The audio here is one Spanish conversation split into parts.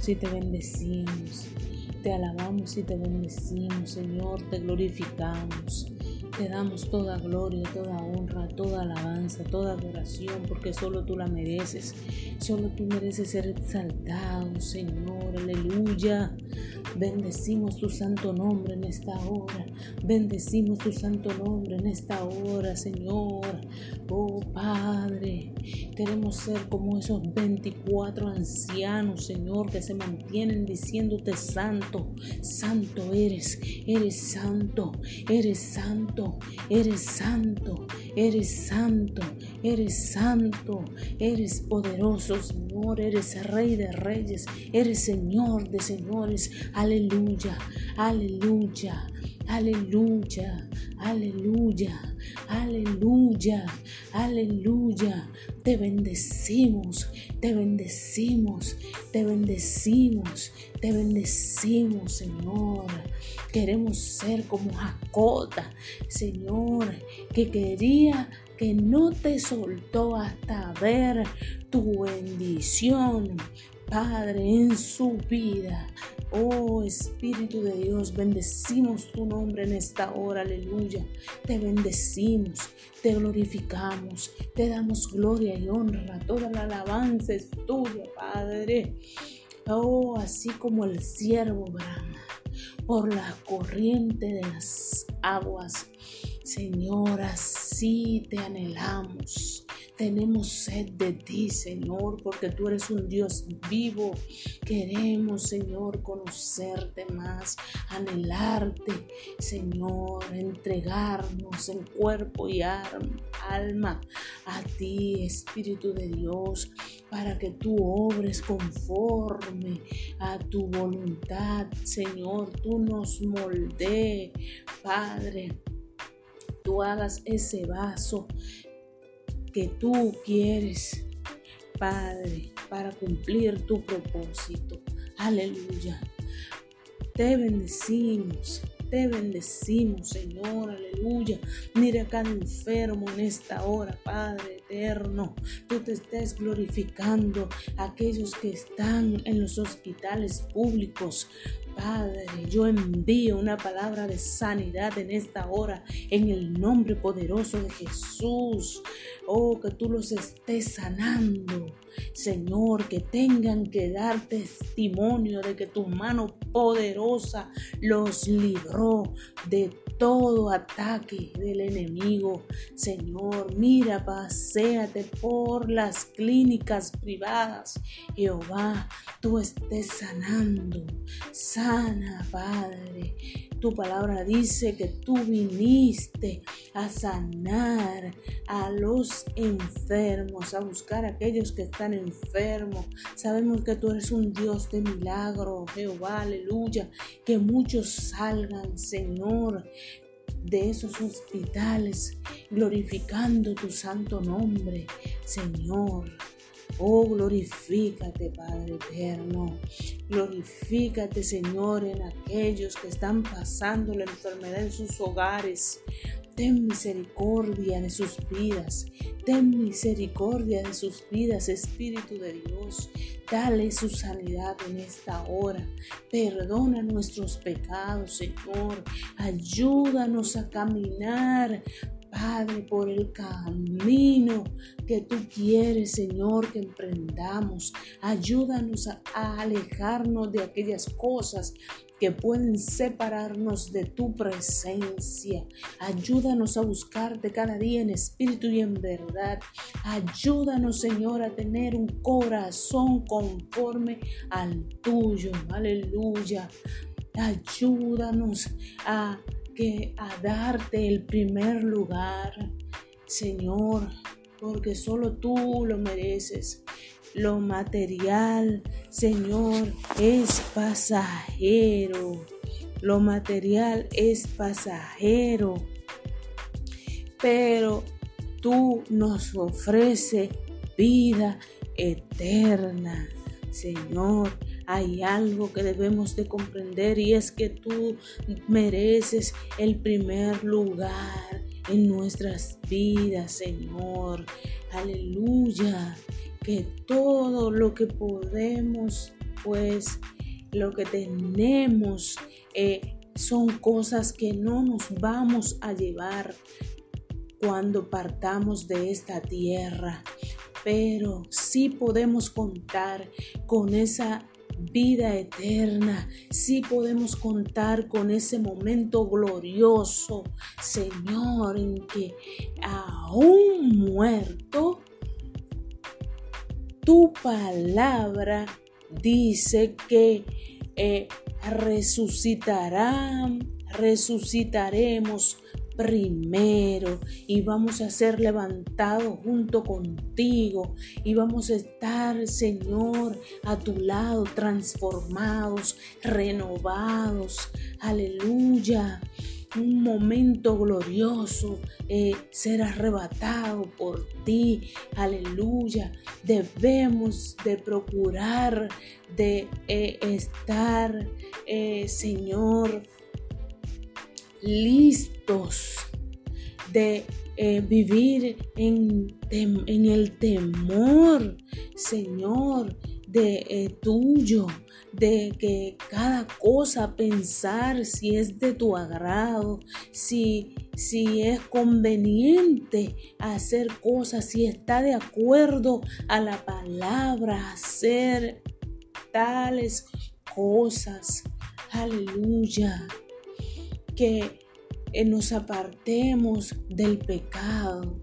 alabamos y te bendecimos. Te alabamos y te bendecimos, Señor, te glorificamos. Te damos toda gloria, toda honra, toda alabanza, toda adoración, porque solo tú la mereces. Solo tú mereces ser exaltado, Señor. Aleluya. Bendecimos tu santo nombre en esta hora. Bendecimos tu santo nombre en esta hora, Señor. Oh Padre, queremos ser como esos 24 ancianos, Señor, que se mantienen diciéndote santo, santo eres, eres santo, eres santo, eres santo, eres santo, eres santo, eres poderoso, Señor, eres rey de reyes, eres Señor de señores. Aleluya, aleluya, aleluya, aleluya, aleluya, aleluya. Te bendecimos, te bendecimos, te bendecimos, te bendecimos, Señor. Queremos ser como Jacota, Señor, que quería que no te soltó hasta ver tu bendición, Padre, en su vida. Oh Espíritu de Dios, bendecimos tu nombre en esta hora, aleluya. Te bendecimos, te glorificamos, te damos gloria y honra. Toda la alabanza es tuya, Padre. Oh, así como el siervo brama por la corriente de las aguas. Señor, así te anhelamos. Tenemos sed de ti, Señor, porque tú eres un Dios vivo. Queremos, Señor, conocerte más, anhelarte, Señor, entregarnos en cuerpo y alma a ti, Espíritu de Dios, para que tú obres conforme a tu voluntad, Señor. Tú nos molde, Padre. Tú hagas ese vaso que tú quieres, Padre, para cumplir tu propósito. Aleluya. Te bendecimos, te bendecimos, Señor, aleluya. Mira cada enfermo en esta hora, Padre eterno. Tú te estés glorificando a aquellos que están en los hospitales públicos. Padre, yo envío una palabra de sanidad en esta hora, en el nombre poderoso de Jesús. Oh, que tú los estés sanando. Señor, que tengan que dar testimonio de que tu mano poderosa los libró de todo ataque del enemigo. Señor, mira, por las clínicas privadas. Jehová, tú estés sanando. Sana, Padre. Tu palabra dice que tú viniste a sanar a los enfermos, a buscar a aquellos que están enfermos. Sabemos que tú eres un Dios de milagro, Jehová, aleluya. Que muchos salgan, Señor, de esos hospitales, glorificando tu santo nombre, Señor. Oh, glorifícate, Padre eterno. Glorifícate, Señor, en aquellos que están pasando la enfermedad en sus hogares. Ten misericordia de sus vidas. Ten misericordia de sus vidas, Espíritu de Dios. Dale su sanidad en esta hora. Perdona nuestros pecados, Señor. Ayúdanos a caminar Padre, por el camino que tú quieres, Señor, que emprendamos. Ayúdanos a, alejarnos de aquellas cosas que pueden separarnos de tu presencia. Ayúdanos a buscarte cada día en espíritu y en verdad. Ayúdanos, Señor, a tener un corazón conforme al tuyo. Aleluya. Ayúdanos a a darte el primer lugar, Señor, porque solo tú lo mereces. Lo material, Señor, es pasajero. Lo material es pasajero. Pero tú nos ofreces vida eterna, Señor hay algo que debemos de comprender y es que tú mereces el primer lugar en nuestras vidas, Señor. Aleluya. Que todo lo que podemos pues lo que tenemos eh, son cosas que no nos vamos a llevar cuando partamos de esta tierra, pero sí podemos contar con esa vida eterna, sí podemos contar con ese momento glorioso, Señor, en que aún muerto, tu palabra dice que eh, resucitarán, resucitaremos primero y vamos a ser levantados junto contigo y vamos a estar, Señor, a tu lado, transformados, renovados. Aleluya un momento glorioso, eh, ser arrebatado por ti. Aleluya. Debemos de procurar de eh, estar, eh, Señor, listos de vivir en, en, el temor, Señor, de tuyo de que cada cosa pensar si es de tu agrado, si, si es conveniente hacer cosas, si está de acuerdo a la palabra, hacer tales cosas. Aleluya. Que nos apartemos del pecado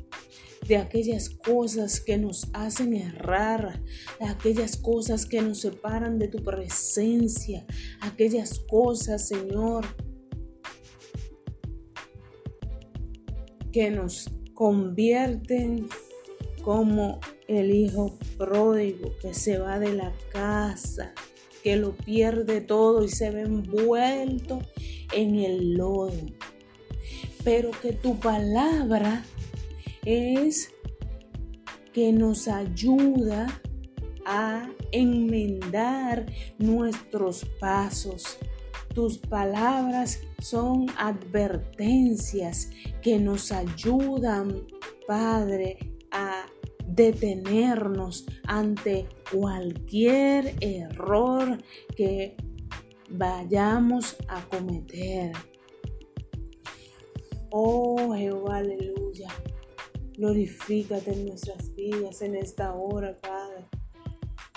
de aquellas cosas que nos hacen errar, de aquellas cosas que nos separan de tu presencia, aquellas cosas, Señor, que nos convierten como el hijo pródigo que se va de la casa, que lo pierde todo y se ve envuelto en el lodo. Pero que tu palabra es que nos ayuda a enmendar nuestros pasos. Tus palabras son advertencias que nos ayudan, Padre, a detenernos ante cualquier error que vayamos a cometer. Oh Jehová, aleluya. Glorifícate en nuestras vidas en esta hora, Padre.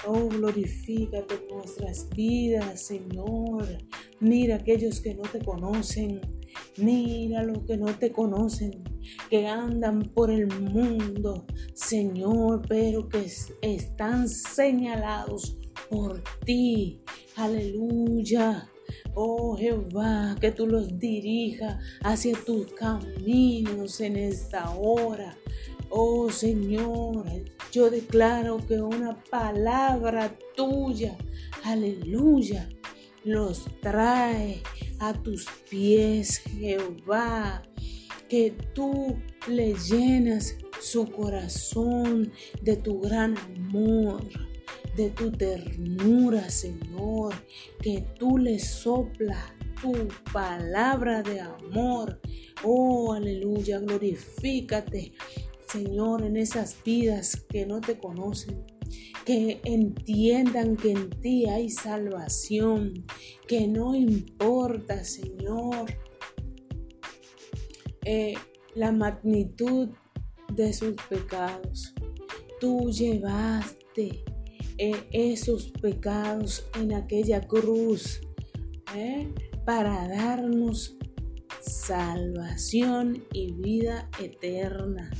Oh, glorifícate en nuestras vidas, Señor. Mira aquellos que no te conocen. Mira los que no te conocen, que andan por el mundo, Señor, pero que están señalados por ti. Aleluya. Oh Jehová, que tú los dirijas hacia tus caminos en esta hora. Oh Señor, yo declaro que una palabra tuya, aleluya, los trae a tus pies, Jehová. Que tú le llenas su corazón de tu gran amor de tu ternura, Señor, que tú le soplas tu palabra de amor. Oh, aleluya, glorifícate, Señor, en esas vidas que no te conocen. Que entiendan que en ti hay salvación, que no importa, Señor, eh, la magnitud de sus pecados. Tú llevaste esos pecados en aquella cruz ¿eh? para darnos salvación y vida eterna.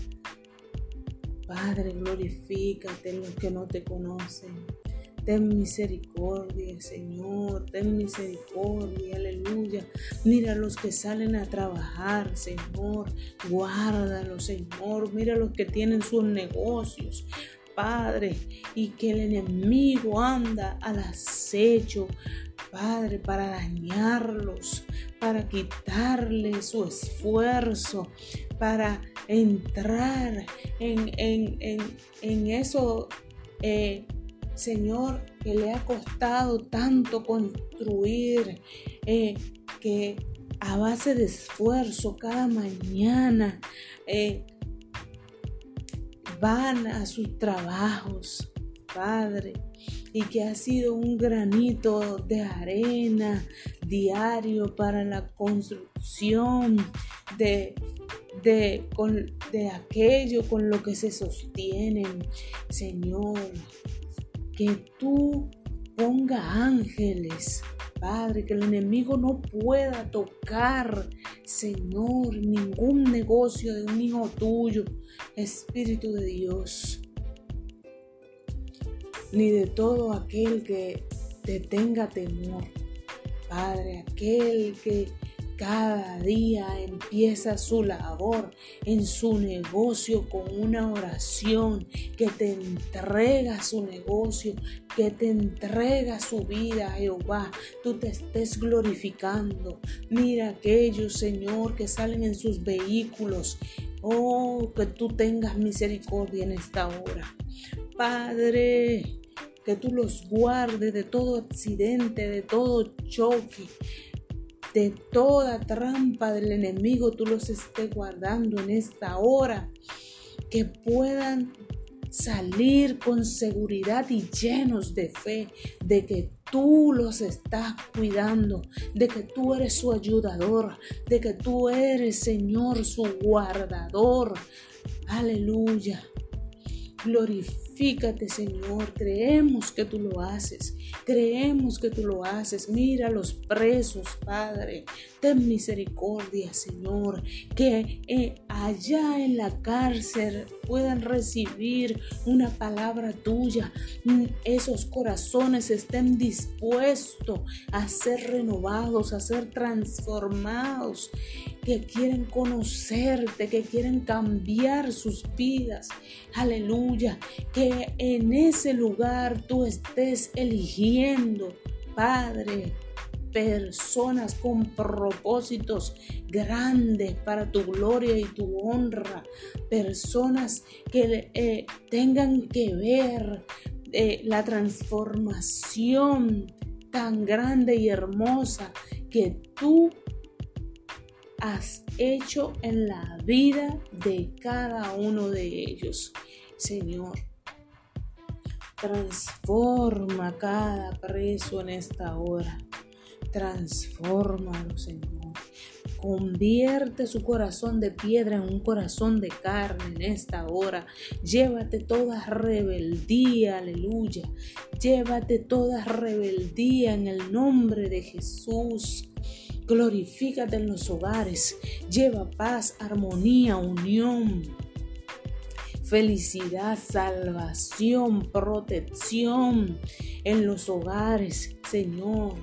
Padre, glorifícate en los que no te conocen. Ten misericordia, Señor, ten misericordia, aleluya. Mira los que salen a trabajar, Señor, guárdalos, Señor. Mira los que tienen sus negocios, Padre, y que el enemigo anda al acecho, Padre, para dañarlos, para quitarle su esfuerzo, para entrar en, en, eso, eh, Señor, que le ha costado tanto construir, eh, que a base de esfuerzo cada mañana, eh, van a sus trabajos, Padre, y que ha sido un granito de arena diario para la construcción de, de, de aquello con lo que se sostienen. Señor, que tú ponga ángeles Padre, que el enemigo no pueda tocar, Señor, ningún negocio de un hijo tuyo, Espíritu de Dios, ni de todo aquel que te tenga temor. Padre, aquel que cada día empieza su labor en su negocio con una oración que te entrega su negocio, que te entrega su vida, Jehová. Tú te estés glorificando. Mira aquellos, Señor, que salen en sus vehículos. Oh, que tú tengas misericordia en esta hora. Padre, que tú los guardes de todo accidente, de todo choque de toda trampa del enemigo, tú los estés guardando en esta hora, que puedan salir con seguridad y llenos de fe de que tú los estás cuidando, de que tú eres su ayudador, de que tú eres, Señor, su guardador. Aleluya. Glorifícate, Señor. Creemos que tú lo haces. Creemos que tú lo haces. Mira a los presos, Padre. Ten misericordia, Señor. Que eh, allá en la cárcel puedan recibir una palabra tuya. Mm, esos corazones estén dispuestos a ser renovados, a ser transformados que quieren conocerte, que quieren cambiar sus vidas. Aleluya. Que en ese lugar tú estés eligiendo, Padre, personas con propósitos grandes para tu gloria y tu honra, personas que eh, tengan que ver eh, la transformación tan grande y hermosa que tú has hecho en la vida de cada uno de ellos. Señor, transforma cada preso en esta hora. Transfórmalo, Señor. Convierte su corazón de piedra en un corazón de carne en esta hora. Llévate toda rebeldía, aleluya. Llévate toda rebeldía en el nombre de Jesús. Glorifícate en los hogares. Lleva paz, armonía, unión. Felicidad, salvación, protección en los hogares, Señor.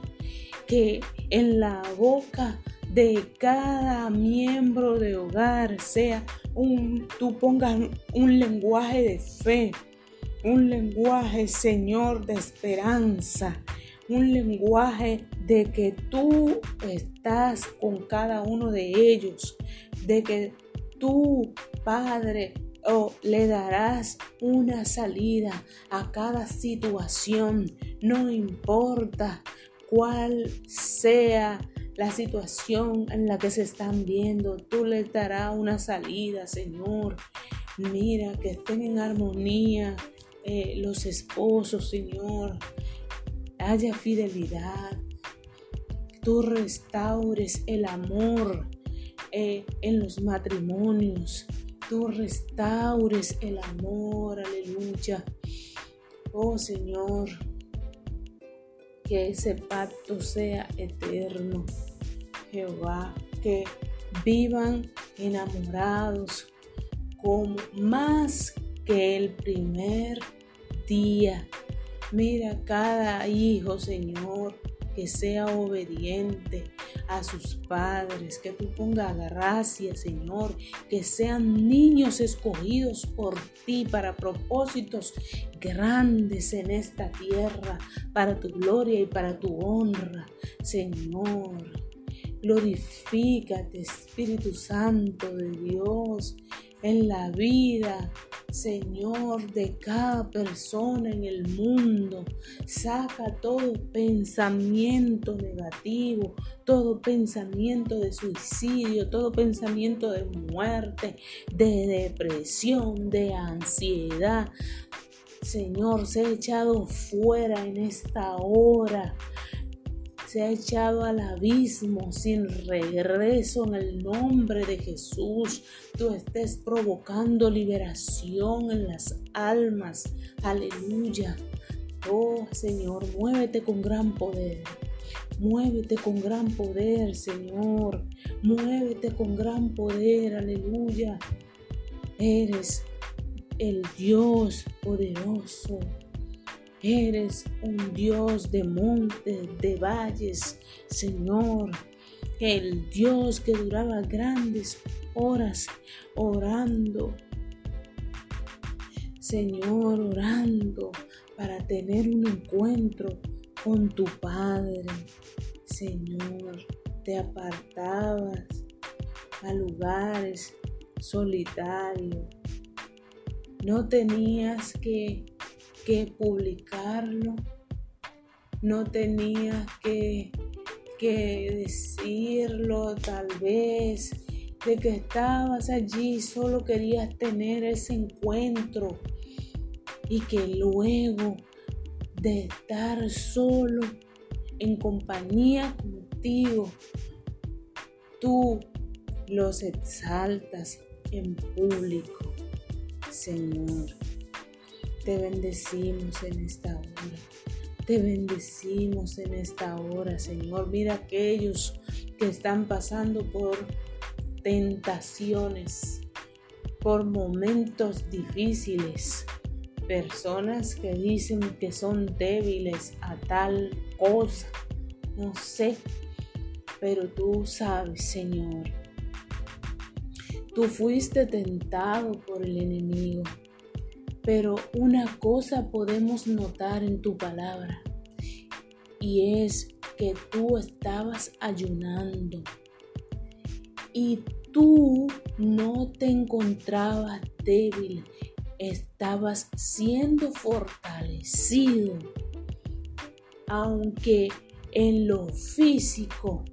Que en la boca de cada miembro de hogar sea un, tú pongas un lenguaje de fe, un lenguaje, Señor, de esperanza, un lenguaje de que tú estás con cada uno de ellos, de que tú, Padre, oh, le darás una salida a cada situación, no importa cuál sea la situación en la que se están viendo, tú les darás una salida, Señor. Mira, que estén en armonía eh, los esposos, Señor. Haya fidelidad, tú restaures el amor eh, en los matrimonios, tú restaures el amor, aleluya. Oh Señor, que ese pacto sea eterno. Jehová, que vivan enamorados como más que el primer día Mira cada hijo, Señor, que sea obediente a sus padres, que tú pongas gracia, Señor, que sean niños escogidos por ti para propósitos grandes en esta tierra, para tu gloria y para tu honra, Señor. Glorifícate, Espíritu Santo de Dios, en la vida Señor, de cada persona en el mundo. Saca todo pensamiento negativo, todo pensamiento de suicidio, todo pensamiento de muerte, de depresión, de ansiedad. Señor, se ha echado fuera en esta hora se ha echado al abismo sin regreso en el nombre de Jesús. Tú estés provocando liberación en las almas. Aleluya. Oh Señor, muévete con gran poder. Muévete con gran poder, Señor. Muévete con gran poder. Aleluya. Eres el Dios poderoso. Eres un Dios de montes, de valles, Señor. El Dios que duraba grandes horas orando. Señor, orando para tener un encuentro con tu Padre. Señor, te apartabas a lugares solitarios. No tenías que que publicarlo, no tenía que, que decirlo tal vez, de que estabas allí, solo querías tener ese encuentro y que luego de estar solo en compañía contigo, tú los exaltas en público, Señor. Te bendecimos en esta hora. Te bendecimos en esta hora, Señor. Mira aquellos que están pasando por tentaciones, por momentos difíciles. Personas que dicen que son débiles a tal cosa. No sé, pero tú sabes, Señor. Tú fuiste tentado por el enemigo pero una cosa podemos notar en tu palabra y es que tú estabas ayunando y tú no te encontrabas débil, estabas siendo fortalecido, aunque en lo físico,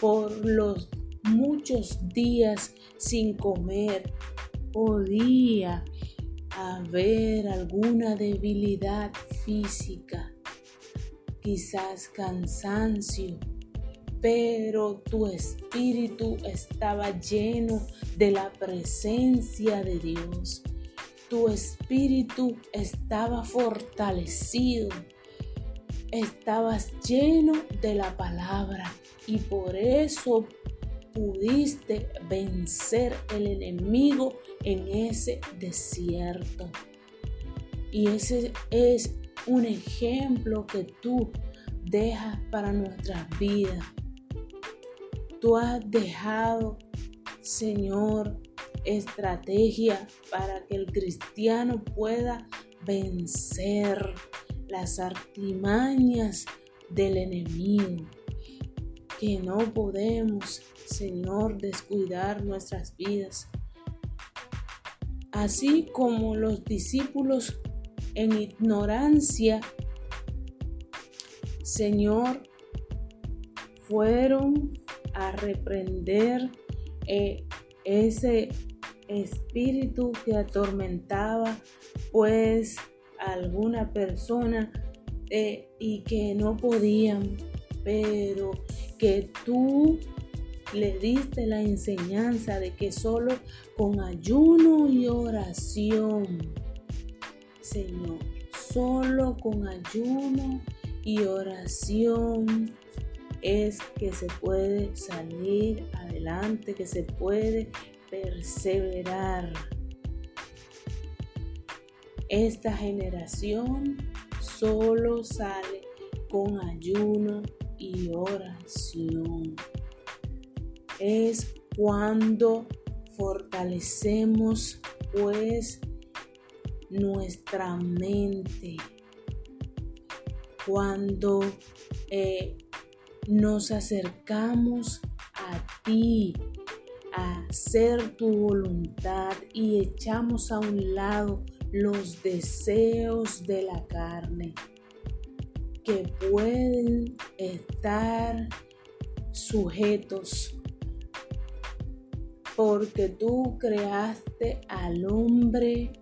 por los muchos días sin comer, podía haber alguna debilidad física, quizás cansancio, pero tu espíritu estaba lleno de la presencia de Dios. Tu espíritu estaba fortalecido. Estabas lleno de la palabra y por eso pudiste vencer el enemigo en ese desierto. Y ese es un ejemplo que tú dejas para nuestras vidas. Tú has dejado, Señor, estrategia para que el cristiano pueda vencer las artimañas del enemigo. Que no podemos, Señor, descuidar nuestras vidas así como los discípulos en ignorancia, Señor, fueron a reprender eh, ese espíritu que atormentaba pues a alguna persona eh, y que no podían, pero que tú le diste la enseñanza de que solo con ayuno y oración, Señor, solo con ayuno y oración es que se puede salir adelante, que se puede perseverar. Esta generación solo sale con ayuno y oración es cuando fortalecemos pues nuestra mente, cuando eh, nos acercamos a ti, a hacer tu voluntad y echamos a un lado los deseos de la carne que pueden estar sujetos porque tú creaste al hombre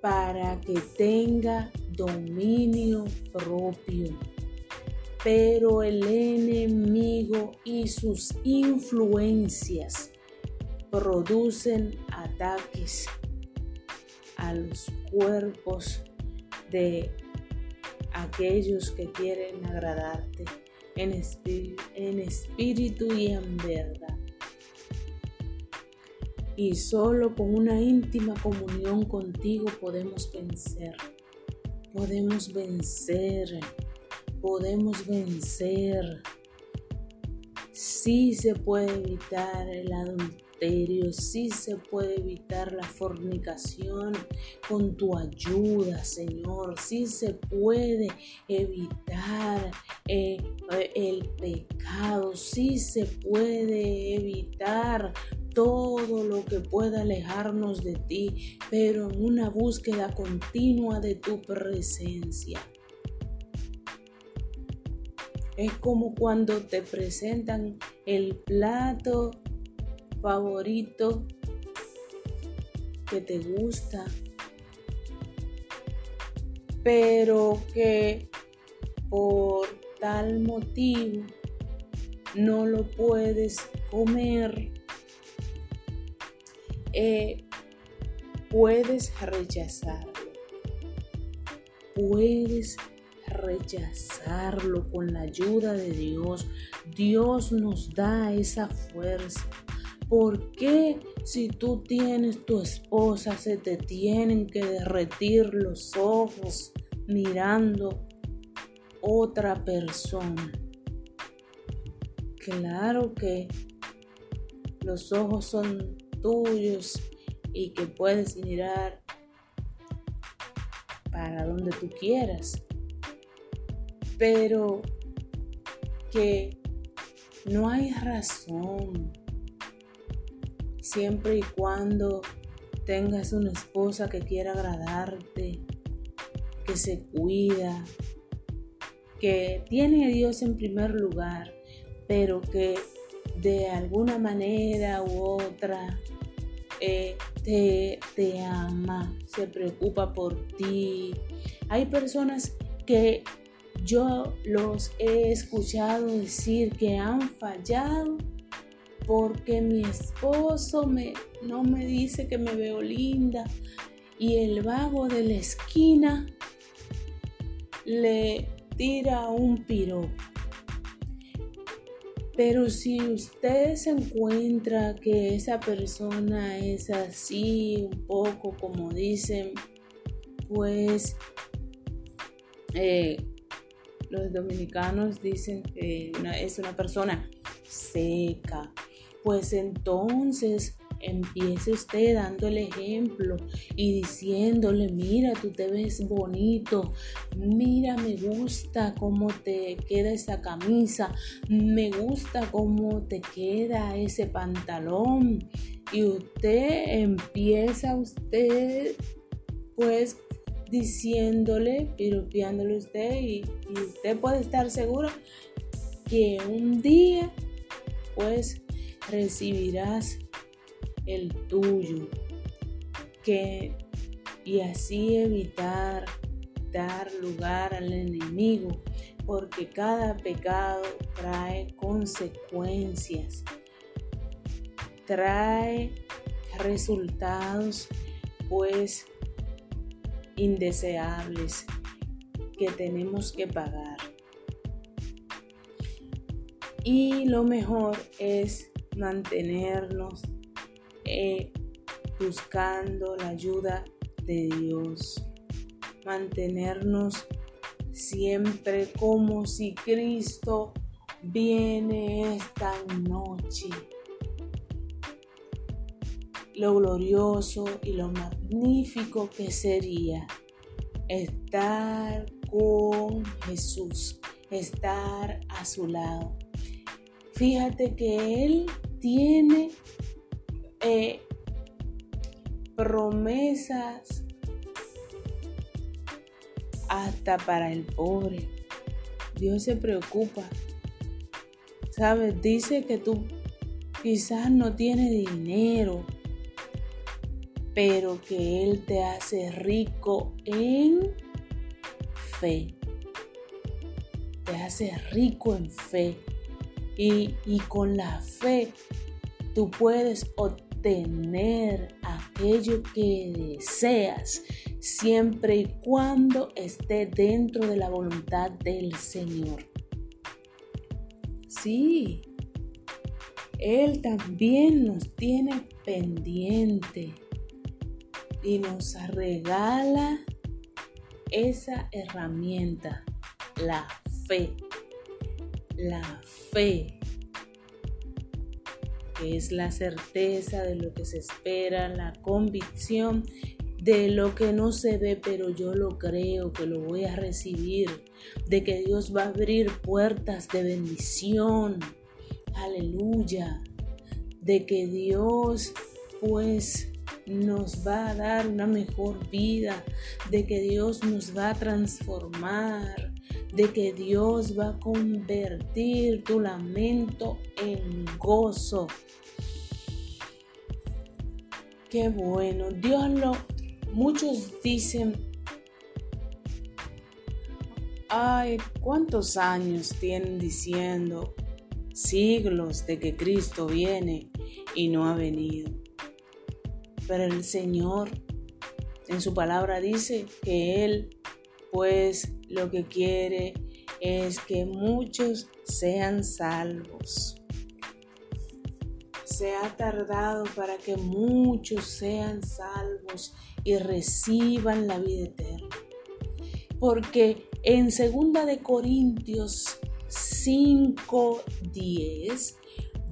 para que tenga dominio propio. Pero el enemigo y sus influencias producen ataques a los cuerpos de aquellos que quieren agradarte en espíritu, y en verdad. Y solo con una íntima comunión contigo podemos vencer. Podemos vencer. Podemos vencer. Sí se puede evitar el adulterio si se puede evitar la fornicación con tu ayuda, Señor. si se puede evitar eh, el pecado. si se puede evitar todo lo que pueda alejarnos de ti, pero en una búsqueda continua de tu presencia. Es como cuando te presentan el plato favorito que te gusta, pero que por tal motivo no lo puedes comer, eh, puedes rechazarlo. Puedes rechazarlo con la ayuda de Dios. Dios nos da esa fuerza. ¿Por qué si tú tienes tu esposa se te tienen que derretir los ojos mirando otra persona? Claro que los ojos son tuyos y que puedes mirar para donde tú quieras, pero que no hay razón. Siempre y cuando tengas una esposa que quiera agradarte, que se cuida, que tiene a Dios en primer lugar, pero que de alguna manera u otra eh, te, te ama, se preocupa por ti. Hay personas que yo los he escuchado decir que han fallado porque mi esposo me, no me dice que me veo linda y el vago de la esquina le tira un piropo. Pero si usted se encuentra que esa persona es así, un poco como dicen, pues eh, los dominicanos dicen que es una persona seca, pues entonces empiece usted dando el ejemplo y diciéndole, mira, tú te ves bonito, mira, me gusta cómo te queda esa camisa, me gusta cómo te queda ese pantalón. Y usted empieza usted, pues, diciéndole, piropeándole usted y, y usted puede estar seguro que un día, pues, recibirás el tuyo. Que, y así evitar dar lugar al enemigo, porque cada pecado trae consecuencias, trae resultados pues indeseables que tenemos que pagar. Y lo mejor es mantenernos eh, buscando la ayuda de Dios, mantenernos siempre como si Cristo viene esta noche. Lo glorioso y lo magnífico que sería estar con Jesús, estar a su lado. Fíjate que Él tiene eh, promesas hasta para el pobre. Dios se preocupa. ¿Sabes? Dice que tú quizás no tienes dinero, pero que Él te hace rico en fe. Te hace rico en fe. Y, y con la fe tú puedes obtener aquello que deseas siempre y cuando esté dentro de la voluntad del Señor. Sí, Él también nos tiene pendiente y nos regala esa herramienta, la fe. La fe, que es la certeza de lo que se espera, la convicción de lo que no se ve, pero yo lo creo, que lo voy a recibir, de que Dios va a abrir puertas de bendición. Aleluya. De que Dios pues nos va a dar una mejor vida, de que Dios nos va a transformar, de que Dios va a convertir tu lamento en gozo. Qué bueno, Dios lo Muchos dicen, ay, ¿cuántos años tienen diciendo siglos de que Cristo viene y no ha venido? Pero el Señor en su palabra dice que Él pues lo que quiere es que muchos sean salvos se ha tardado para que muchos sean salvos y reciban la vida eterna. Porque en 2 de Corintios 5:10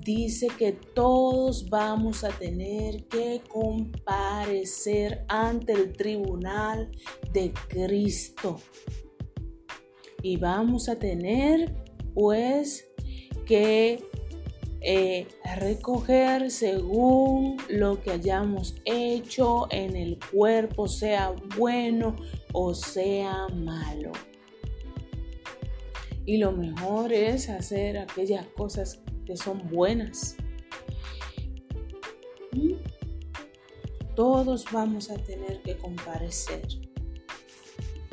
dice que todos vamos a tener que comparecer ante el tribunal de Cristo. Y vamos a tener pues que eh, recoger según lo que hayamos hecho en el cuerpo, sea bueno o sea malo. Y lo mejor es hacer aquellas cosas que son buenas. ¿Mm? Todos vamos a tener que comparecer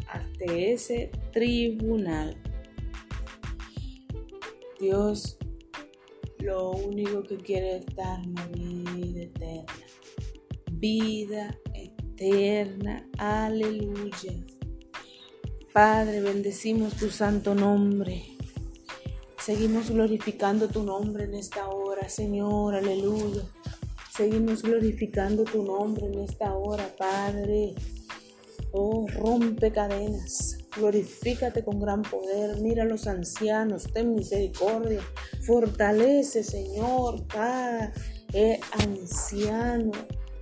ante ese tribunal. Dios lo único que quiere es darnos vida eterna. Vida eterna. Aleluya. Padre, bendecimos tu santo nombre. Seguimos glorificando tu nombre en esta hora, Señor. Aleluya. Seguimos glorificando tu nombre en esta hora, Padre. Oh, rompe cadenas. Glorifícate con gran poder. Mira a los ancianos. Ten misericordia. Fortalece, Señor, cada eh, anciano.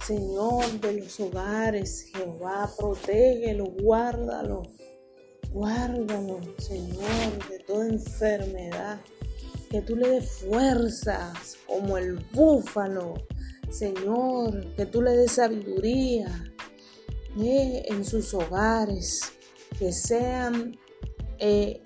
Señor de los hogares, Jehová, protégelo, guárdalo, guárdalo, Señor, de toda enfermedad. Que tú le des fuerzas como el búfalo, Señor, que tú le des sabiduría en sus hogares, que sean eh,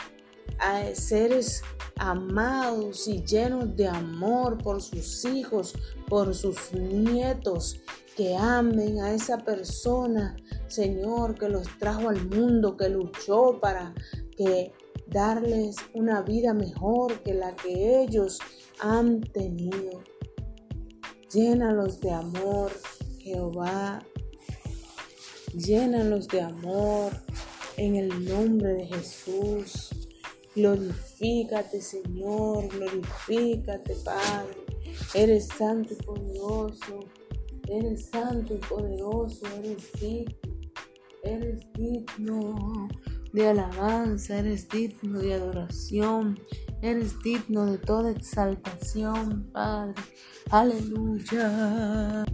seres amados y llenos de amor por sus hijos, por sus nietos, que amen a esa persona, Señor, que los trajo al mundo, que luchó para que darles una vida mejor que la que ellos han tenido. Llénalos de amor, Jehová. Llénalos de amor en el nombre de Jesús. Glorifícate, Señor, glorifícate, Padre. Eres santo y poderoso. Eres santo y poderoso. Eres digno. Eres digno de alabanza. Eres digno de adoración. Eres digno de toda exaltación, Padre. Aleluya.